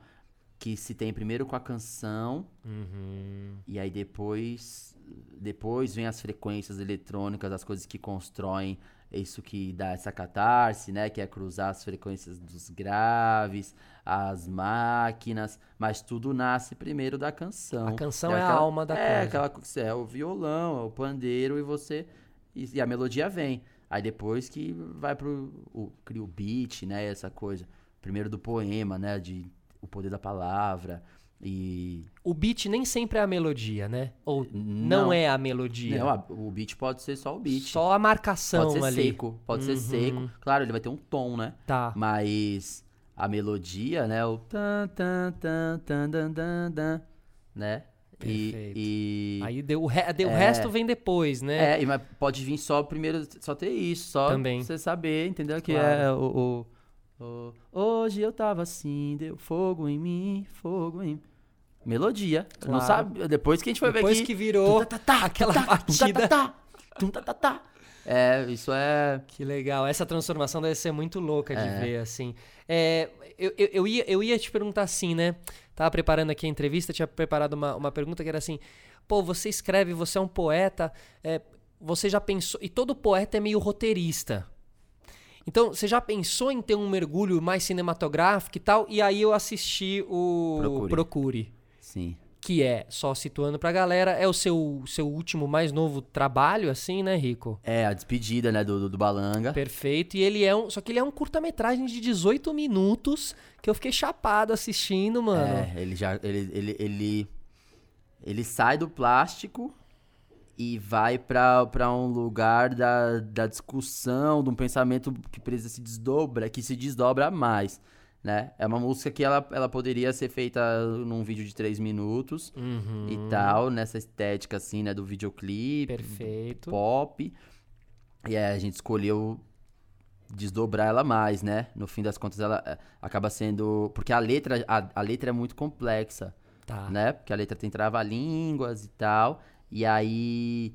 que se tem primeiro com a canção,
Uhum.
e aí depois depois vem as frequências eletrônicas, as coisas que constroem isso que dá essa catarse, né? Que é cruzar as frequências dos graves, as máquinas, mas tudo nasce primeiro da canção.
A canção é a
aquela-
alma da
é,
coisa.
aquela é o violão, é o pandeiro e você e, e a melodia vem. Aí depois que vai pro. O, cria o beat, né? Essa coisa. Primeiro do poema, né? De o poder da palavra. E.
O beat nem sempre é a melodia, né? Ou não,
Não.
é a melodia.
Não, a- o beat pode ser só o beat.
Só a marcação
pode ser
ali.
seco. Pode ser
Uhum.
seco. Claro, ele vai ter um tom, né?
Tá.
Mas a melodia, né? O tan tan tan tan dan dan, né? E,
Perfeito.
e
Aí deu, o, re- deu o
É.
resto vem depois, né?
é, e mas pode vir só primeiro, só ter isso, só
Também.
você saber, entendeu? Que
Claro.
é o, o, o- hoje eu tava assim, deu fogo em mim, fogo em melodia. Não
Claro.
sabe? Depois que a gente foi
Depois
ver
que
aqui,
virou
tá, tá, tá,
aquela
tá, tá,
batida.
tá, tá, tá, tá, tá. É, isso é
Que legal. Essa transformação deve ser muito louca de
É.
ver, assim. É, eu, eu, eu ia, eu ia te perguntar assim, né? Tava preparando aqui a entrevista, tinha preparado uma, uma pergunta que era assim: pô, você escreve, você é um poeta, é, você já pensou. E todo poeta é meio roteirista. Então, você já pensou em ter um mergulho mais cinematográfico e tal? E aí eu assisti o
Procure.
Procure
sim.
Que é, só situando pra galera, é o seu, seu último mais novo trabalho, assim, né, Rico?
É, a despedida, né, do, do, do Balanga.
Perfeito. E ele é um. Só que ele é um curta-metragem de 18 minutos que eu fiquei chapado assistindo, mano.
É, ele já. Ele, ele, ele, ele sai do plástico e vai pra, pra um lugar da, da discussão, de um pensamento que precisa se desdobra, que se desdobra mais. Né? É uma música que ela, ela poderia ser feita num vídeo de três minutos
Uhum.
e tal, nessa estética assim, né, do videoclipe,
Perfeito.
pop. E aí a gente escolheu desdobrar ela mais, né? No fim das contas, ela eh, acaba sendo. Porque a letra, a, a letra é muito complexa,
Tá.
né? Porque a letra tem trava-línguas e tal. E aí.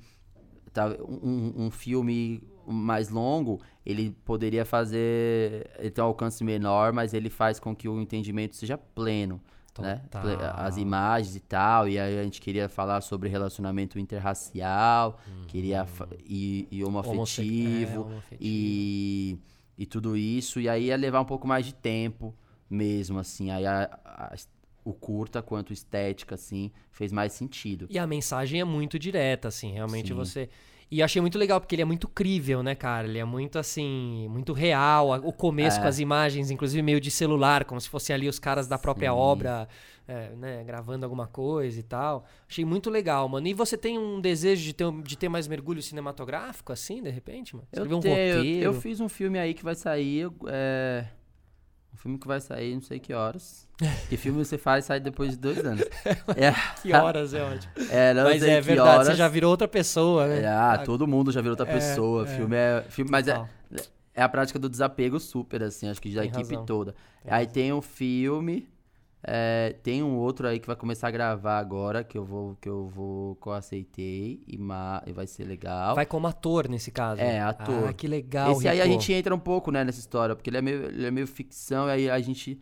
tá, um, um filme mais longo, ele poderia fazer. Ele tem um alcance menor, mas ele faz com que o entendimento seja pleno. Né?
Total.
As imagens e tal, e aí a gente queria falar sobre relacionamento interracial, queria fa- e, e
Homosse-
homoafetivo,
é, homoafetivo.
e, e tudo isso, e aí ia levar um pouco mais de tempo mesmo, assim, aí a- a- o curta quanto estética, assim, fez mais sentido.
E a mensagem é muito direta, assim, realmente
Sim.
você. E eu achei muito legal, porque ele é muito crível, né, cara? Ele é muito, assim, muito real. O começo
É.
com as imagens, inclusive meio de celular, como se fossem ali os caras da própria
Sim.
obra, é, né, gravando alguma coisa e tal. Achei muito legal, mano. E você tem um desejo de ter, de ter mais mergulho cinematográfico, assim, de repente, mano? Escrever
Eu,
um
tenho- eu-
roteiro?
eu fiz um filme aí que vai sair, eu- é, um filme que vai sair não sei que horas. Que filme você faz sai depois de dois anos. É,
Que horas, é ótimo.
é, não
Mas
sei
é
que
verdade,
horas.
você já virou outra pessoa, né?
É, ah, todo mundo já virou outra
É,
pessoa.
é.
Filme é. Filme, mas é, é a prática do desapego super, assim, acho que da
Tem
equipe
razão.
toda.
Tem
aí tem um filme. É, tem um outro aí que vai começar a gravar agora, que eu vou, que eu vou, que eu aceitei e, ma, e vai ser legal.
Vai como ator nesse caso.
É, ator.
Ah, que legal,
Esse aí a
Rico.
gente entra um pouco, né, nessa história, porque ele é meio, ele é meio ficção, e aí a gente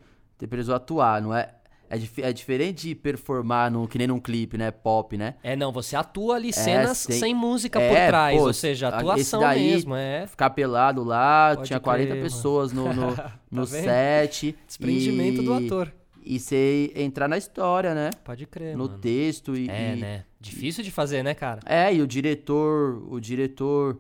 precisou atuar, não é? É, dif- é diferente de performar no, que nem num clipe, né? Pop, né?
É, não, você atua ali cenas
sem-
sem música
É,
por trás,
pô,
ou seja, atuação
daí-
mesmo, é.
Ficar pelado lá,
Pode
tinha 40
crer, mano.
pessoas no, no, no
vendo?
set.
Desprendimento
e,
do ator.
E você entrar na história, né?
Pode crer,
no
mano.
texto e.
É,
e-
né? Difícil de fazer, né, cara?
É, e o diretor, o diretor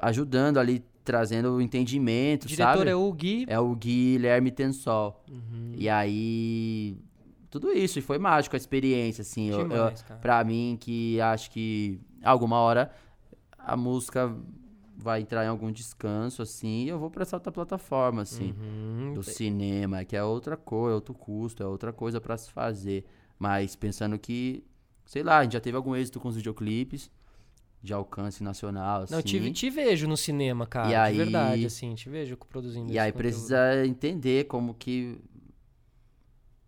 ajudando ali, trazendo o entendimento,
O diretor
sabe?
é o Gui.
É o Guilherme Tensol.
Uhum.
E aí. Tudo isso, e foi mágico a experiência, assim. Eu, eu,
Demais, cara.
pra mim, que acho que alguma hora a música vai entrar em algum descanso, assim, e eu vou pra essa outra plataforma, assim,
Uhum.
do cinema, que é outra coisa, é outro custo, é outra coisa pra se fazer. Mas pensando que, sei lá, a gente já teve algum êxito com os videoclipes de alcance nacional, assim.
Não, te, te vejo no cinema, cara.
E
de
aí-
verdade, assim, te vejo produzindo
E aí
conteúdo.
precisa entender como que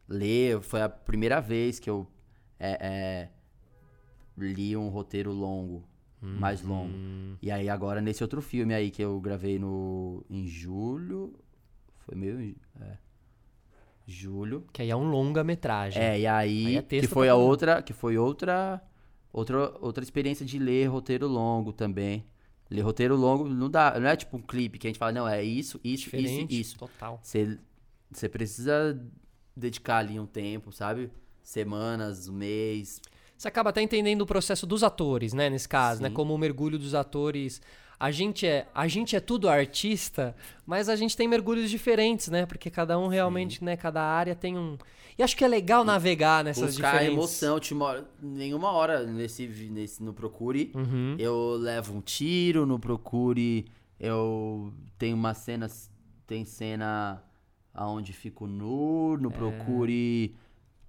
ler. Foi a primeira vez que eu é, é, li um roteiro longo, mais longo.
Hum,
E aí agora nesse outro filme aí que eu gravei no em julho, foi meio é, julho.
que aí é um longa-metragem.
É, e
Aí
aí,
é
que foi a
caramba.
outra, que foi outra outra outra experiência de ler roteiro longo também. Ler roteiro longo não dá, não é tipo um clipe que a gente fala, não, é isso, isso,
Diferente,
isso, isso.
total.
Você você precisa dedicar ali um tempo, sabe? Semanas, um mês.
Você acaba até entendendo o processo dos atores, né? Nesse caso, né?
Sim.
Como o mergulho dos atores. A gente, é, a gente é tudo artista, mas a gente tem mergulhos diferentes, né? Porque cada um realmente, né? Cada área tem um. E acho que é legal navegar nessas
Buscar
diferentes.
emoção. Te mora... Nenhuma hora nesse, nesse, no Procure
Uhum.
eu levo um tiro, no Procure eu tenho uma cena. Tem cena aonde fico nu, no Procure.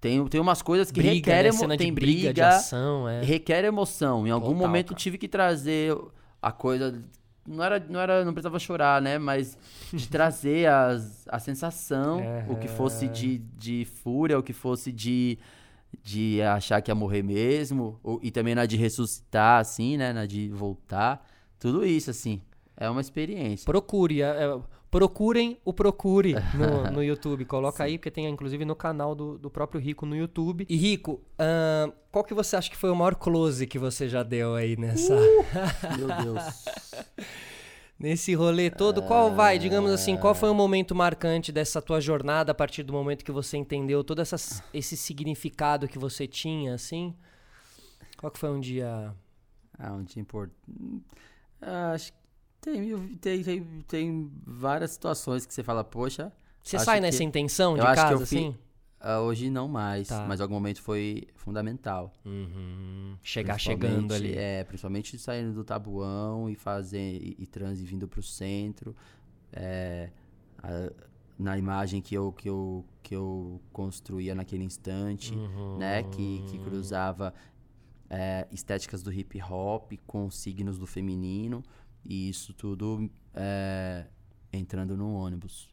Tem, tem umas coisas que
É. briga,
requerem
né? Cena
tem
de briga, de
briga,
ação, é.
requer emoção. Em algum
Total,
momento
cara.
tive que trazer a coisa. Não era, não era, não precisava chorar, né? Mas de trazer as, a sensação, o que fosse de, de fúria, o que fosse de, de achar que ia morrer mesmo, ou- e também na de ressuscitar, assim, né? Na de voltar. Tudo isso, assim, é uma experiência.
Procure, é, é, procurem o Procure no, no YouTube. Coloca aí, porque tem inclusive no canal do, do próprio Rico no YouTube. E Rico, ahn, qual que você acha que foi o maior close que você já deu aí nessa,
Meu Deus.
nesse rolê todo? Qual vai, digamos assim, qual foi o momento marcante dessa tua jornada a partir do momento que você entendeu todo essas, esse significado que você tinha, assim? Qual que foi um dia...
Ah, um dia importante. Acho que tem, tem, tem, várias situações que você fala, poxa.
Você sai
que-
nessa intenção de
que
casa,
eu fi-
assim?
ah, hoje não mais,
Tá.
mas algum momento foi fundamental.
Uhum. Chegar chegando ali.
É, principalmente saindo do tabuão e fazer e, e trans e vindo pro centro. É, a- na imagem que eu, que, eu, que eu construía naquele instante,
Uhum.
né? Que, que cruzava é, estéticas do hip hop com signos do feminino. E isso tudo é, entrando no ônibus.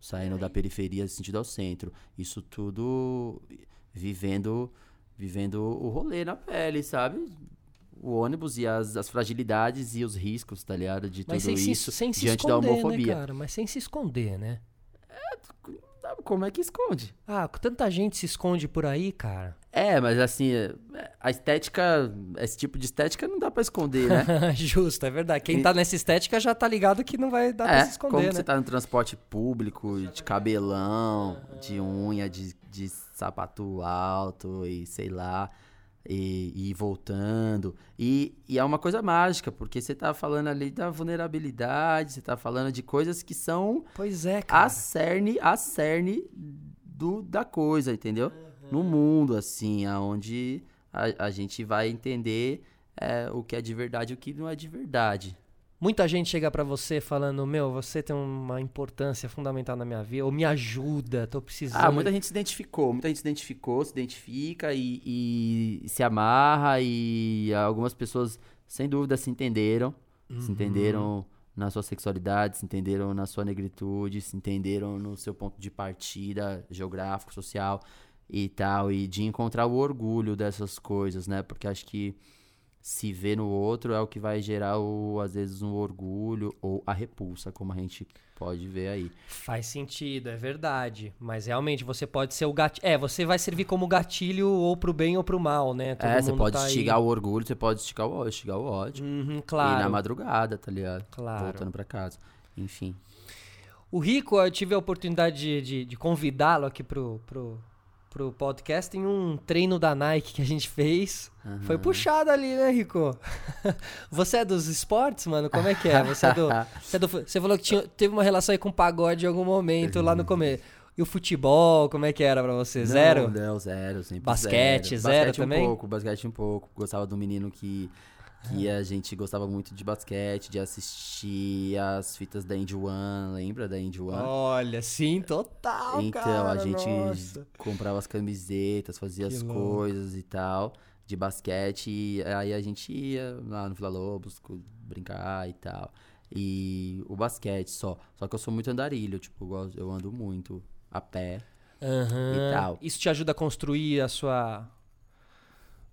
Saindo da periferia sentido ao centro. Isso tudo vivendo vivendo o rolê na pele, sabe? O ônibus e as, as fragilidades e os riscos, tá ligado? De tudo
Mas sem se,
isso
sem se
diante da
esconder,
homofobia.
né, cara? Mas sem se esconder, né?
Como é que esconde?
Ah, tanta gente se esconde por aí, cara.
É, mas assim, a estética, esse tipo de estética não dá pra esconder, né?
Justo, é verdade. Quem
E-
tá nessa estética já tá ligado que não vai dar pra
é,
se esconder,
como
né?
você tá no transporte público, de cabelão, de unha, de, de sapato alto e sei lá, e, e voltando. E, e é uma coisa mágica, porque você tá falando ali da vulnerabilidade, você tá falando de coisas que são
Pois é, cara.
a cerne, a cerne do, da coisa, entendeu? No mundo, assim, aonde a, a gente vai entender é, o que é de verdade e o que não é de verdade.
Muita gente chega pra você falando, meu, você tem uma importância fundamental na minha vida, ou me ajuda, tô precisando.
Ah, muita gente se identificou, muita gente se identificou, se identifica e, e se amarra e algumas pessoas, sem dúvida, se entenderam, se entenderam na sua sexualidade, se entenderam na sua negritude, se entenderam no seu ponto de partida geográfico, social e tal, e de encontrar o orgulho dessas coisas, né? Porque acho que se ver no outro é o que vai gerar, o, às vezes, um orgulho ou a repulsa, como a gente pode ver aí.
Faz sentido, é verdade. Mas realmente você pode ser o gatilho. É, você vai servir como gatilho ou pro bem ou pro mal, né? Todo
é, você pode
tá aí.
o orgulho, você pode instigar o ódio, instigar o ódio.
Uhum,
E na
claro.
madrugada, tá ligado?
Claro.
Voltando pra casa. Enfim.
O Rico, eu tive a oportunidade de, de- de convidá-lo aqui pro, pro, pro podcast em um treino da Nike que a gente fez. Foi puxado ali, né, Rico? Você é dos esportes, mano? Como é que é? Você, é do, você, é do você falou que tinha- teve uma relação aí com pagode em algum momento lá no começo. E o futebol, como é que era pra você? Zero?
Não, não, zero, sempre
Basquete,
zero.
zero
basquete
também?
um pouco, basquete um pouco. Gostava do menino que, que a gente gostava muito de basquete, de assistir as fitas da Indy One, lembra da Indy One?
Olha, sim, total,
então,
cara,
a gente
nossa.
comprava as camisetas, fazia
Que
as
louco.
coisas e tal, de basquete, e aí a gente ia lá no Vila Lobos brincar e tal. E o basquete só. Só que eu sou muito andarilho, tipo, eu gosto- eu ando muito a pé.
Aham.
e tal.
Isso te ajuda a construir a sua...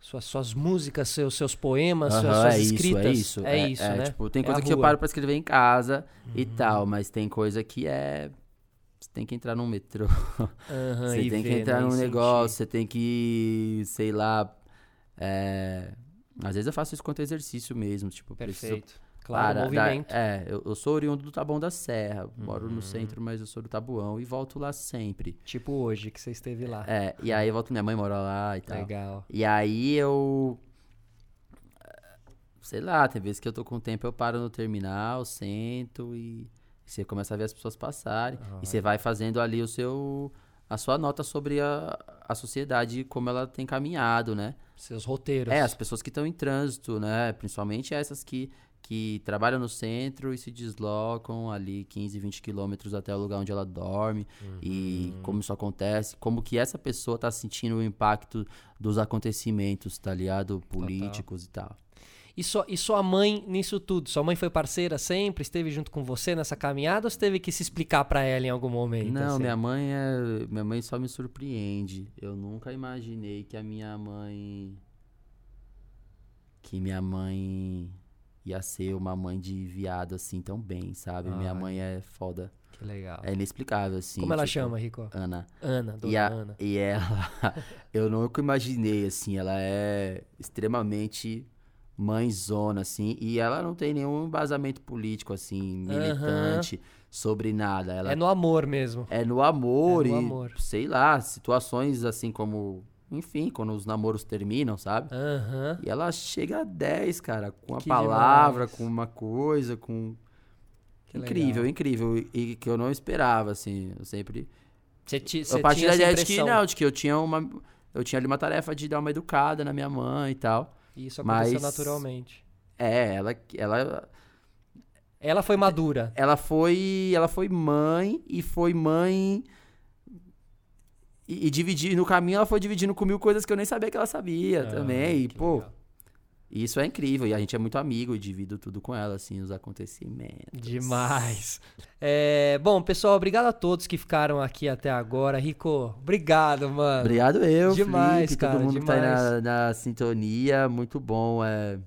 Suas, suas músicas, seus, seus poemas, suas,
Aham,
suas
é isso,
escritas.
é isso.
É, isso, né?
Tipo, tem
É
coisa que eu.
Uhum.
paro pra escrever em casa e tal, mas tem coisa que é. Você tem que entrar num metrô.
Aham,
você tem que
ver,
entrar
né,
num
e
negócio, você tem que, sei lá. é, Às vezes eu faço isso quanto exercício mesmo. Tipo, eu preciso
Perfeito. Claro,
para-
movimento.
da- é, eu, eu sou oriundo do Taboão da Serra. Moro
Uhum.
no centro, mas eu sou do Tabuão e volto lá sempre.
Tipo hoje que você esteve lá.
É, e aí eu volto, minha mãe mora lá e tal.
Legal.
E aí eu. Sei lá, tem vezes que eu tô com tempo, eu paro no terminal, sento e você começa a ver as pessoas passarem.
Ah.
E você vai fazendo ali o seu. a sua nota sobre a, a sociedade como ela tem caminhado, né?
Seus roteiros.
É, as pessoas que estão em trânsito, né? Principalmente essas que, que trabalham no centro e se deslocam ali 15, 20 quilômetros até o lugar onde ela dorme. E
Uhum.
como isso acontece, como que essa pessoa tá sentindo o impacto dos acontecimentos, tá ligado? Políticos e tal.
E, sua, e sua mãe nisso tudo? Sua mãe foi parceira sempre? Esteve junto com você nessa caminhada ou você teve que se explicar pra ela em algum momento?
Não,
assim?
minha mãe é. Minha mãe só me surpreende. Eu nunca imaginei que a minha mãe. Que minha mãe ia ser uma mãe de viado assim tão bem, sabe? Minha mãe é foda.
Que legal.
É inexplicável, assim.
Como ela
tipo,
chama, Rico?
Ana.
Ana, dona
E, a-
Ana.
e ela, eu nunca imaginei, assim, ela é extremamente mãezona, assim, e ela não tem nenhum embasamento político, assim, militante sobre nada. Ela
É no amor mesmo.
é no amor
É no
e,
amor.
sei lá, situações assim como, enfim, quando os namoros terminam, sabe?
Aham.
E ela chega a 10, cara, com a
Que
palavra,
demais.
com uma coisa, com...
Que
incrível,
legal.
incrível. E, e que eu não esperava, assim, eu sempre...
Você, ti,
Eu
você
parti
tinha
da ideia de que, não, de que eu tinha uma... Eu tinha ali uma tarefa de dar uma educada na minha mãe e tal.
E Isso aconteceu
mas-
naturalmente.
É, ela, ela,
Ela foi madura.
ela foi, ela foi mãe e foi mãe e, e dividir no caminho ela foi dividindo comigo coisas que eu nem sabia que ela sabia
Ah,
também. E pô,
legal.
isso é incrível e a gente é muito amigo e divido tudo com ela assim, os acontecimentos.
Demais. É, bom, pessoal, obrigado a todos que ficaram aqui até agora. Rico, obrigado, mano.
Obrigado eu,
Demais,
Felipe,
cara,
todo mundo que tá aí
demais.
na, na sintonia, muito bom é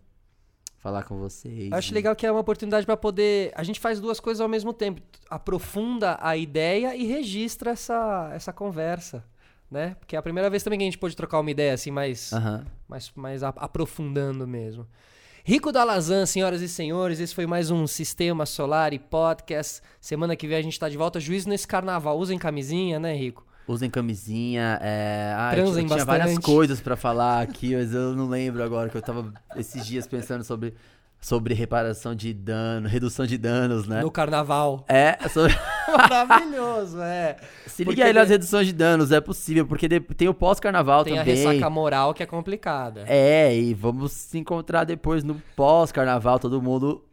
falar com vocês.
Eu acho
e-
legal que é uma oportunidade para poder. A gente faz duas coisas ao mesmo tempo. Aprofunda a ideia e registra essa, essa conversa. Né? Porque é a primeira vez também que a gente pôde trocar uma ideia assim, mais, mais, mais aprofundando mesmo. Rico Dalazan, senhoras e senhores, esse foi mais um Sistema Solar e Podcast. Semana que vem a gente tá de volta. Juízo nesse carnaval. Usem camisinha, né, Rico?
Usem camisinha, é... Ah, eu
Transem
tinha, tinha várias
bastante.
coisas pra falar aqui, mas eu não lembro agora, que eu tava esses dias pensando sobre, sobre reparação de dano, redução de danos, né?
No carnaval.
É, sobre...
Maravilhoso, é.
se
Porque
liga aí nas
de-
reduções de danos, é possível, porque tem o pós-carnaval
Tem a
também.
ressaca moral que é complicada.
É, e vamos se encontrar depois no pós-carnaval, todo mundo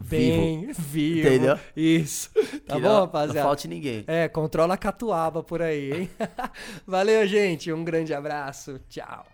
vivo.
Bem vivo.
Entendeu?
Isso. Tá
Que
bom,
não-
rapaziada?
Não falte ninguém.
É, controla a catuaba por aí, hein? Valeu, gente. Um grande abraço. Tchau.